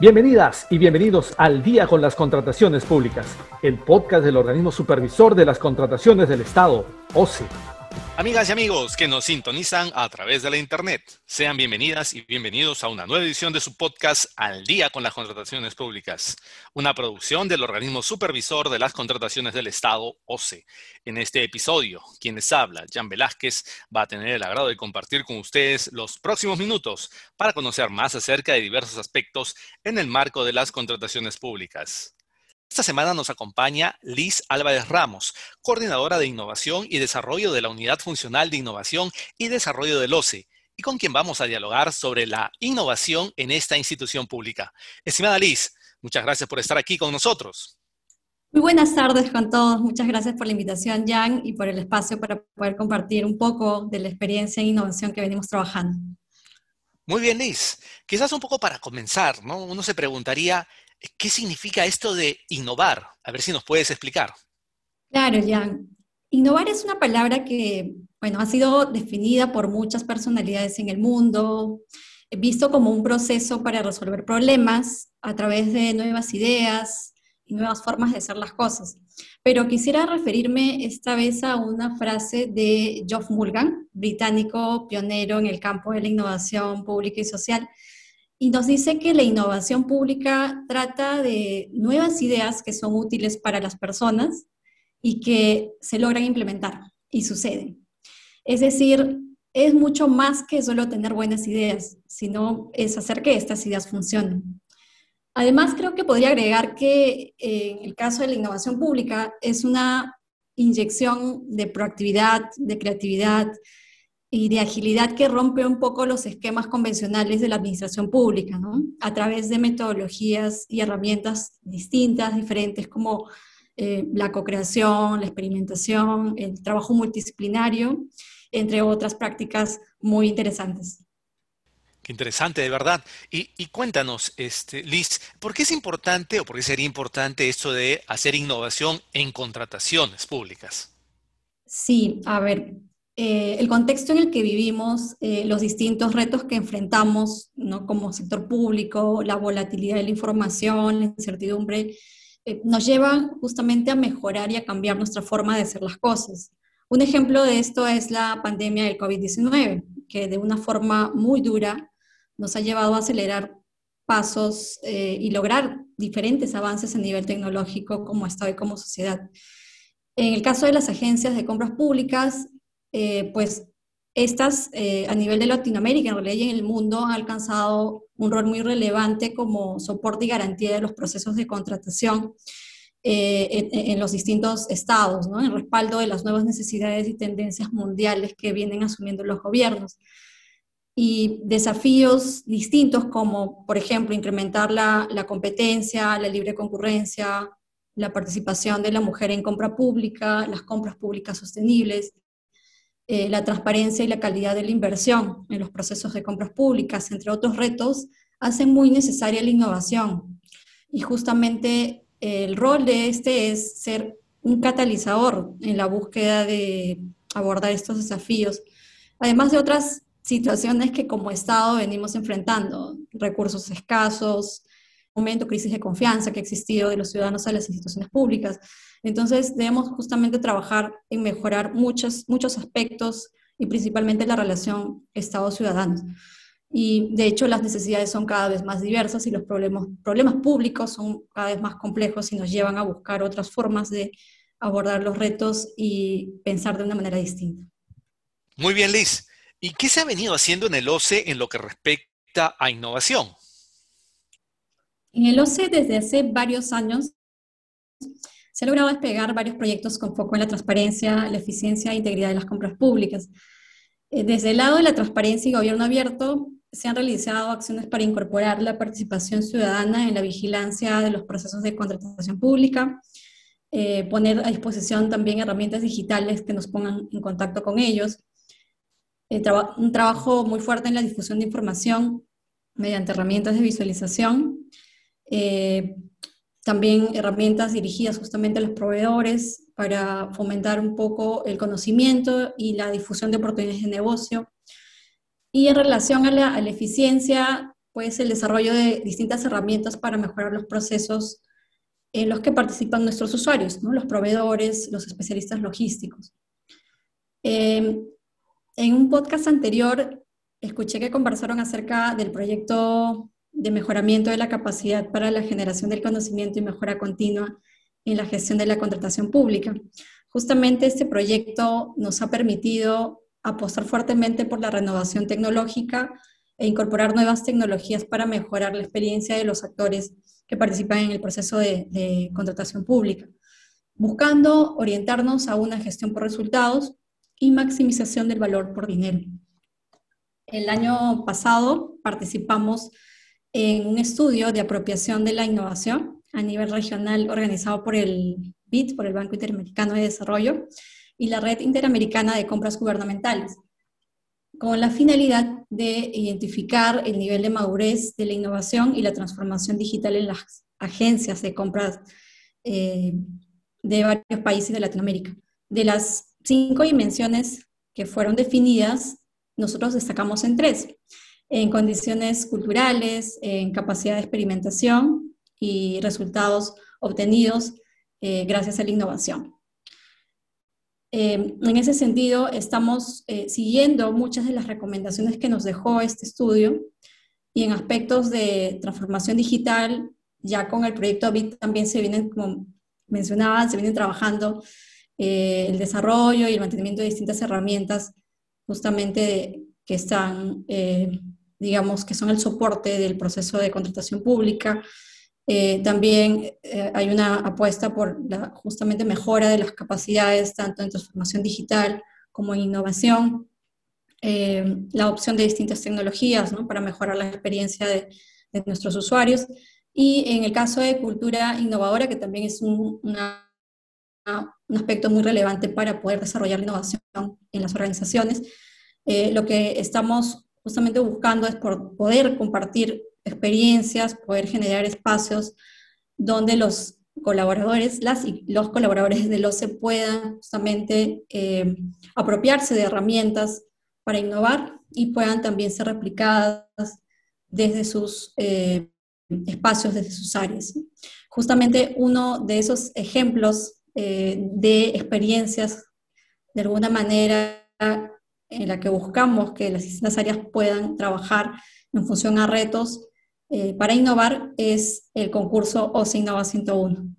Bienvenidas y bienvenidos al Día con las Contrataciones Públicas, el podcast del organismo supervisor de las contrataciones del Estado, OCE. Amigas y amigos que nos sintonizan a través de la Internet, sean bienvenidas y bienvenidos a una nueva edición de su podcast Al día con las contrataciones públicas, una producción del organismo supervisor de las contrataciones del Estado, OCE. En este episodio, quienes habla, Jan Velázquez, va a tener el agrado de compartir con ustedes los próximos minutos para conocer más acerca de diversos aspectos en el marco de las contrataciones públicas. Esta semana nos acompaña Liz Álvarez Ramos, coordinadora de innovación y desarrollo de la Unidad Funcional de Innovación y Desarrollo del OCE, y con quien vamos a dialogar sobre la innovación en esta institución pública. Estimada Liz, muchas gracias por estar aquí con nosotros. Muy buenas tardes con todos. Muchas gracias por la invitación, Jan, y por el espacio para poder compartir un poco de la experiencia en innovación que venimos trabajando. Muy bien, Liz. Quizás un poco para comenzar, ¿no? Uno se preguntaría, ¿Qué significa esto de innovar? A ver si nos puedes explicar. Claro, Jan. Innovar es una palabra que, bueno, ha sido definida por muchas personalidades en el mundo, visto como un proceso para resolver problemas a través de nuevas ideas y nuevas formas de hacer las cosas. Pero quisiera referirme esta vez a una frase de Geoff Mulgan, británico pionero en el campo de la innovación pública y social, y nos dice que la innovación pública trata de nuevas ideas que son útiles para las personas y que se logran implementar y suceden. Es decir, es mucho más que solo tener buenas ideas, sino es hacer que estas ideas funcionen. Además, creo que podría agregar que en el caso de la innovación pública es una inyección de proactividad, de creatividad, y de agilidad que rompe un poco los esquemas convencionales de la administración pública, ¿no? A través de metodologías y herramientas distintas, diferentes, como eh, la co-creación, la experimentación, el trabajo multidisciplinario, entre otras prácticas muy interesantes. Qué interesante, de verdad. Y, y, cuéntanos, este, Liz, ¿por qué es importante o por qué sería importante esto de hacer innovación en contrataciones públicas? Sí, a ver, eh, el contexto en el que vivimos, eh, los distintos retos que enfrentamos ¿no? como sector público, la volatilidad de la información, la incertidumbre, eh, nos llevan justamente a mejorar y a cambiar nuestra forma de hacer las cosas. Un ejemplo de esto es la pandemia del COVID-19, que de una forma muy dura nos ha llevado a acelerar pasos y lograr diferentes avances a nivel tecnológico como Estado y como sociedad. En el caso de las agencias de compras públicas, eh, pues estas eh, a nivel de Latinoamérica, en realidad y en el mundo, han alcanzado un rol muy relevante como soporte y garantía de los procesos de contratación eh, en, los distintos estados, en respaldo de las nuevas necesidades y tendencias mundiales que vienen asumiendo los gobiernos. Y desafíos distintos como, por ejemplo, incrementar la, la competencia, la libre concurrencia, la participación de la mujer en compra pública, las compras públicas sostenibles, eh, la transparencia y la calidad de la inversión en los procesos de compras públicas, entre otros retos, hacen muy necesaria la innovación. Y justamente el rol de este es ser un catalizador en la búsqueda de abordar estos desafíos, además de otras situaciones que como Estado venimos enfrentando, recursos escasos, momento, crisis de confianza que ha existido de los ciudadanos a las instituciones públicas. Entonces, debemos justamente trabajar en mejorar muchos, muchos aspectos y principalmente la relación Estado-ciudadanos. Y de hecho, las necesidades son cada vez más diversas y los problemas, problemas públicos son cada vez más complejos y nos llevan a buscar otras formas de abordar los retos y pensar de una manera distinta. Muy bien, Liz. ¿Y qué se ha venido haciendo en el OCE en lo que respecta a innovación? En el OCE desde hace varios años se ha logrado despegar varios proyectos con foco en la transparencia, la eficiencia e integridad de las compras públicas. Eh, desde el lado de la transparencia y gobierno abierto, se han realizado acciones para incorporar la participación ciudadana en la vigilancia de los procesos de contratación pública, eh, poner a disposición también herramientas digitales que nos pongan en contacto con ellos, eh, un trabajo muy fuerte en la difusión de información mediante herramientas de visualización, eh, también herramientas dirigidas justamente a los proveedores para fomentar un poco el conocimiento y la difusión de oportunidades de negocio. Y en relación a la, eficiencia, pues el desarrollo de distintas herramientas para mejorar los procesos en los que participan nuestros usuarios, ¿no? los proveedores, los especialistas logísticos. Eh, en un podcast anterior escuché que conversaron acerca del proyecto de mejoramiento de la capacidad para la generación del conocimiento y mejora continua en la gestión de la contratación pública. Justamente este proyecto nos ha permitido apostar fuertemente por la renovación tecnológica e incorporar nuevas tecnologías para mejorar la experiencia de los actores que participan en el proceso de, contratación pública, buscando orientarnos a una gestión por resultados y maximización del valor por dinero. El año pasado participamos en un estudio de apropiación de la innovación a nivel regional organizado por el BID, por el Banco Interamericano de Desarrollo, y la Red Interamericana de Compras Gubernamentales, con la finalidad de identificar el nivel de madurez de la innovación y la transformación digital en las agencias de compras eh, de varios países de Latinoamérica. De las cinco dimensiones que fueron definidas, nosotros destacamos en tres, en condiciones culturales, en capacidad de experimentación y resultados obtenidos eh, gracias a la innovación. Eh, en ese sentido, estamos eh, siguiendo muchas de las recomendaciones que nos dejó este estudio y en aspectos de transformación digital, ya con el proyecto BIT también se vienen, como mencionaban, se vienen trabajando el desarrollo y el mantenimiento de distintas herramientas justamente que están, eh, digamos, que son el soporte del proceso de contratación pública. Eh, también eh, hay una apuesta por la justamente mejora de las capacidades, tanto en transformación digital como en innovación. la opción de distintas tecnologías ¿no? para mejorar la experiencia de, de, nuestros usuarios. Y en el caso de cultura innovadora, que también es un, una, un aspecto muy relevante para poder desarrollar la innovación en las organizaciones, eh, lo que estamos justamente buscando es por poder compartir experiencias, poder generar espacios donde los colaboradores, las y los colaboradores del OCE puedan justamente eh, apropiarse de herramientas para innovar y puedan también ser replicadas desde sus eh, espacios, desde sus áreas. Justamente uno de esos ejemplos de experiencias, de alguna manera, en la que buscamos que las distintas áreas puedan trabajar en función a retos eh, para innovar es el concurso OCE Innova 101.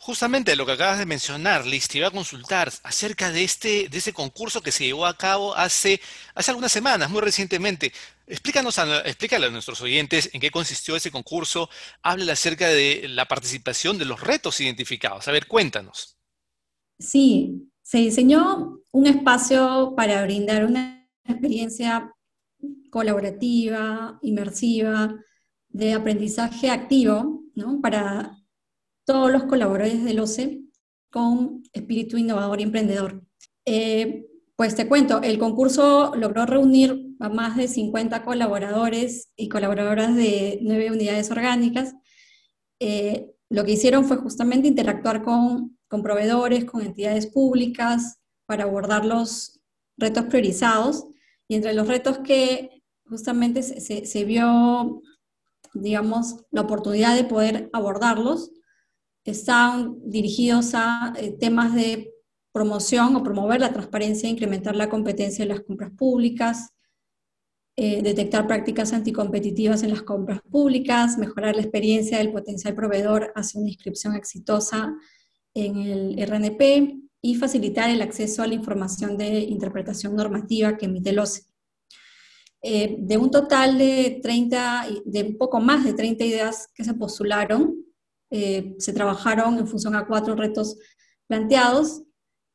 Justamente lo que acabas de mencionar, Liz, te iba a consultar acerca de, este, de ese concurso que se llevó a cabo hace, hace algunas semanas, muy recientemente. Explícanos a, explícale a nuestros oyentes en qué consistió ese concurso, háblale acerca de la participación de los retos identificados. A ver, cuéntanos. Sí, se diseñó un espacio para brindar una experiencia colaborativa, inmersiva, de aprendizaje activo, ¿no? para todos los colaboradores del OCE con espíritu innovador y emprendedor. Eh, pues te cuento, el concurso logró reunir a más de 50 colaboradores y colaboradoras de nueve unidades orgánicas. Eh, lo que hicieron fue justamente interactuar con con proveedores, con entidades públicas, para abordar los retos priorizados. Y entre los retos que justamente se, vio, digamos, la oportunidad de poder abordarlos, están dirigidos a eh, temas de promoción o promover la transparencia, incrementar la competencia en las compras públicas, eh, detectar prácticas anticompetitivas en las compras públicas, mejorar la experiencia del potencial proveedor hacia una inscripción exitosa en el RNP y facilitar el acceso a la información de interpretación normativa que emite el OCE. Eh, de un total de 30, de un poco más de 30 ideas que se postularon, eh, se trabajaron en función a cuatro retos planteados,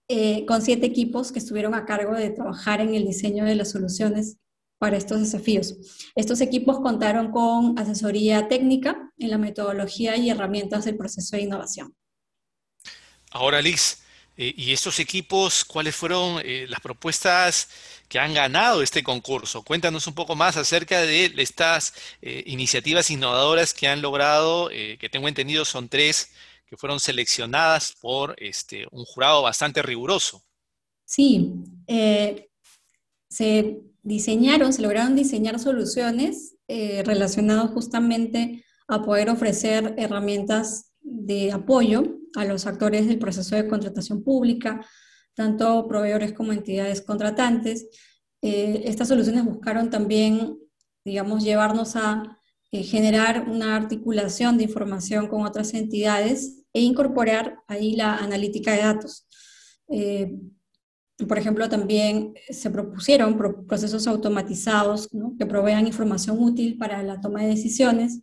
eh, con siete equipos que estuvieron a cargo de trabajar en el diseño de las soluciones para estos desafíos. Estos equipos contaron con asesoría técnica en la metodología y herramientas del proceso de innovación. Ahora, Liz, eh, ¿y estos equipos, cuáles fueron eh, las propuestas que han ganado este concurso? Cuéntanos un poco más acerca de estas eh, iniciativas innovadoras que han logrado, que tengo entendido son tres, que fueron seleccionadas por este, un jurado bastante riguroso. Sí, se diseñaron, se lograron diseñar soluciones relacionados justamente a poder ofrecer herramientas de apoyo a los actores del proceso de contratación pública, tanto proveedores como entidades contratantes. estas soluciones buscaron también, digamos, llevarnos a generar una articulación de información con otras entidades e incorporar ahí la analítica de datos. Eh, por ejemplo, también se propusieron procesos automatizados que provean información útil para la toma de decisiones,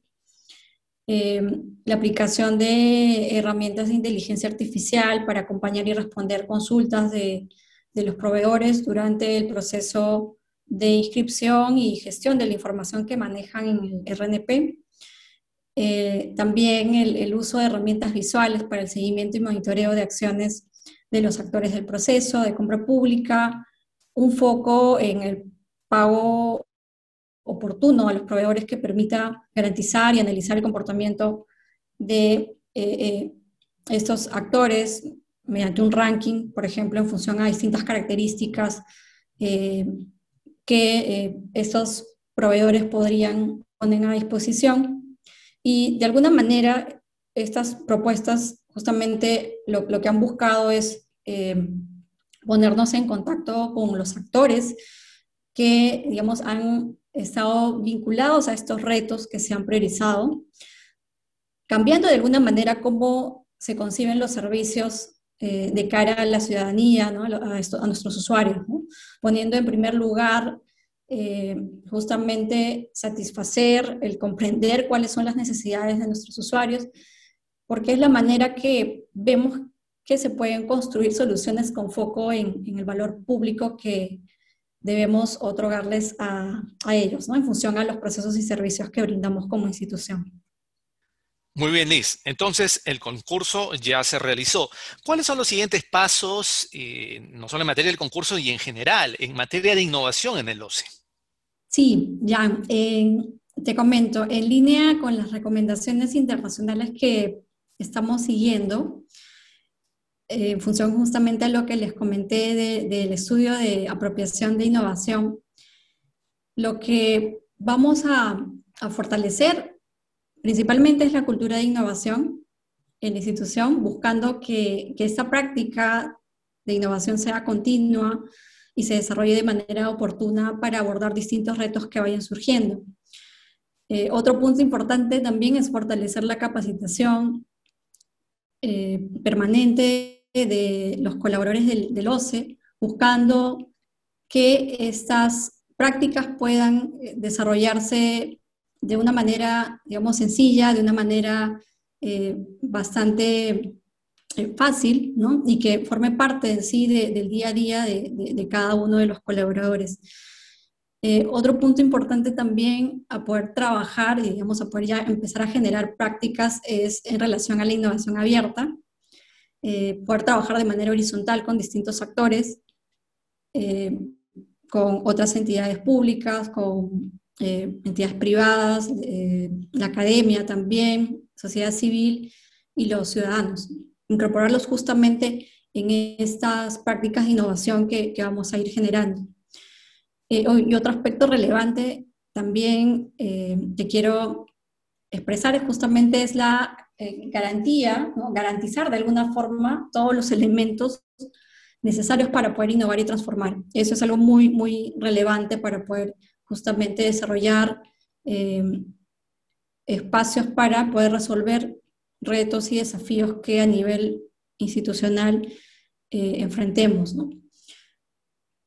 eh, la aplicación de herramientas de inteligencia artificial para acompañar y responder consultas de, los proveedores durante el proceso de inscripción y gestión de la información que manejan en el RNP. Eh, también el, uso de herramientas visuales para el seguimiento y monitoreo de acciones de los actores del proceso de compra pública, un foco en el pago oportuno a los proveedores que permita garantizar y analizar el comportamiento de eh, eh, estos actores mediante un ranking, por ejemplo, en función a distintas características que estos proveedores podrían poner a disposición. Y de alguna manera, estas propuestas justamente lo, que han buscado es eh, ponernos en contacto con los actores que, digamos, han estado vinculados a estos retos que se han priorizado, cambiando de alguna manera cómo se conciben los servicios eh, de cara a la ciudadanía, a, nuestros usuarios, poniendo en primer lugar eh, justamente satisfacer, el comprender cuáles son las necesidades de nuestros usuarios, porque es la manera que vemos que se pueden construir soluciones con foco en, el valor público que debemos otorgarles a, a ellos, ¿no? en función a los procesos y servicios que brindamos como institución. Muy bien, Liz. Entonces, el concurso ya se realizó. ¿Cuáles son los siguientes pasos, eh, no solo en materia del concurso y en general, en materia de innovación en el OCE? Sí, ya, te comento, en línea con las recomendaciones internacionales que estamos siguiendo, eh, en función justamente a lo que les comenté del estudio de apropiación de innovación, lo que vamos a, fortalecer principalmente es la cultura de innovación en la institución, buscando que, que esta práctica de innovación sea continua, y se desarrolle de manera oportuna para abordar distintos retos que vayan surgiendo. Eh, otro punto importante también es fortalecer la capacitación eh, permanente de los colaboradores del, OCE, buscando que estas prácticas puedan eh, desarrollarse de una manera, digamos, sencilla, de una manera bastante eh, fácil ¿no? y que forme parte en sí del día a día de, cada uno de los colaboradores. Eh, otro punto importante también a poder trabajar y digamos a poder ya empezar a generar prácticas es en relación a la innovación abierta, eh, poder trabajar de manera horizontal con distintos actores, con otras entidades públicas, con entidades privadas, la academia también, sociedad civil y los ciudadanos incorporarlos justamente en estas prácticas de innovación que, vamos a ir generando. Eh, y otro aspecto relevante también eh, que quiero expresar es justamente es la eh, garantía, garantizar de alguna forma todos los elementos necesarios para poder innovar y transformar. Eso es algo muy, muy relevante para poder justamente desarrollar espacios para poder resolver retos y desafíos que a nivel institucional eh, enfrentemos.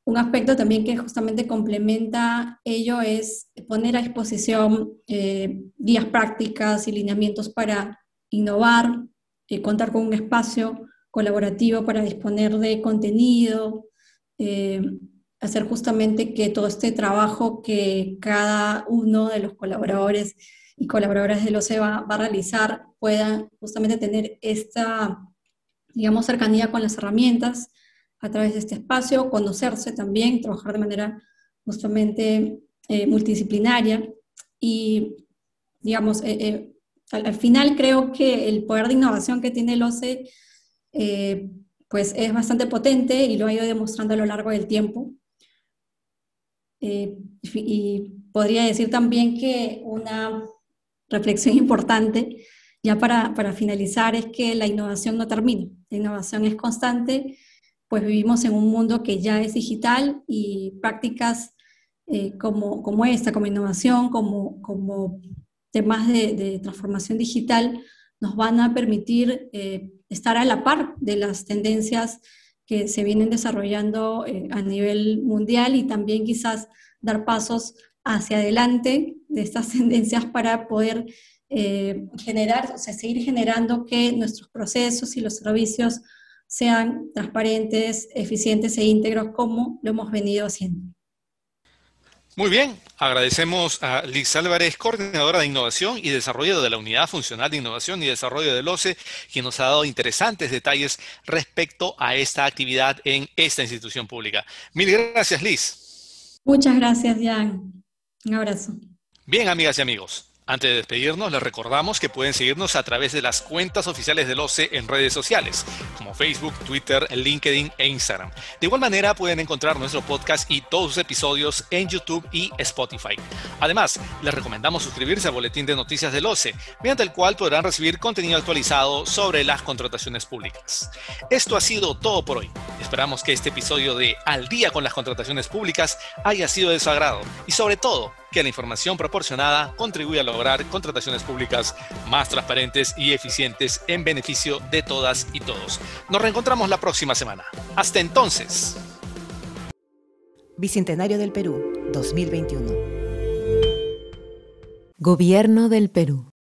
Un aspecto también que justamente complementa ello es poner a disposición eh, guías prácticas y lineamientos para innovar, eh, contar con un espacio colaborativo para disponer de contenido, hacer justamente que todo este trabajo que cada uno de los colaboradores y colaboradores del OCE va, va a realizar puedan justamente tener esta, digamos, cercanía con las herramientas a través de este espacio, conocerse también, trabajar de manera justamente eh, multidisciplinaria y, digamos, eh, eh, al, final creo que el poder de innovación que tiene el OCE pues es bastante potente y lo ha ido demostrando a lo largo del tiempo. y podría decir también que una reflexión importante, ya para, para finalizar, es que la innovación no termina, la innovación es constante, pues vivimos en un mundo que ya es digital y prácticas eh, como, como esta, como innovación, como, como temas de, transformación digital, nos van a permitir eh, estar a la par de las tendencias que se vienen desarrollando eh, a nivel mundial y también quizás dar pasos hacia adelante de estas tendencias para poder eh, generar, o sea, seguir generando que nuestros procesos y los servicios sean transparentes, eficientes e íntegros como lo hemos venido haciendo. Muy bien, agradecemos a Liz Álvarez, coordinadora de innovación y desarrollo de la Unidad Funcional de Innovación y Desarrollo del OCE, quien nos ha dado interesantes detalles respecto a esta actividad en esta institución pública. Mil gracias, Liz. Muchas gracias, Jan. Un abrazo. Bien, amigas y amigos. Antes de despedirnos, les recordamos que pueden seguirnos a través de las cuentas oficiales del OCE en redes sociales, como Facebook, Twitter, LinkedIn e Instagram. De igual manera, pueden encontrar nuestro podcast y todos sus episodios en YouTube y Spotify. Además, les recomendamos suscribirse al boletín de noticias del OCE, mediante el cual podrán recibir contenido actualizado sobre las contrataciones públicas. Esto ha sido todo por hoy. Esperamos que este episodio de Al día con las contrataciones públicas haya sido de su agrado y sobre todo, que la información proporcionada contribuye a lograr contrataciones públicas más transparentes y eficientes en beneficio de todas y todos. Nos reencontramos la próxima semana. Hasta entonces. Bicentenario del Perú, 2021. Gobierno del Perú.